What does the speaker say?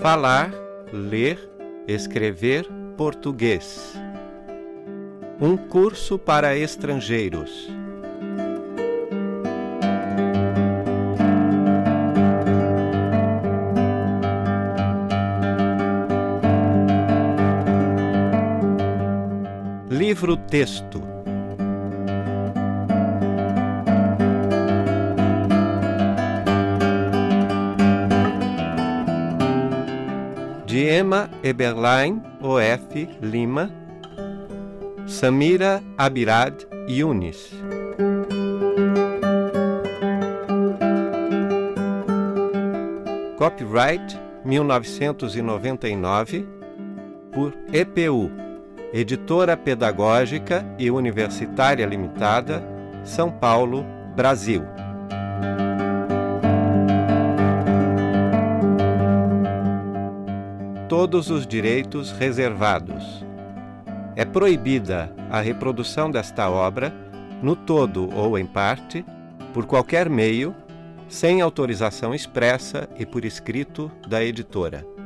Falar, ler, escrever português. Um curso para estrangeiros. Livro-texto de Emma Eberlein, OF Lima, Samira Abirad Yunis. Copyright 1999 por EPU, Editora Pedagógica e Universitária Limitada, São Paulo, Brasil. Todos os direitos reservados. É proibida a reprodução desta obra, no todo ou em parte, por qualquer meio, sem autorização expressa e por escrito da editora.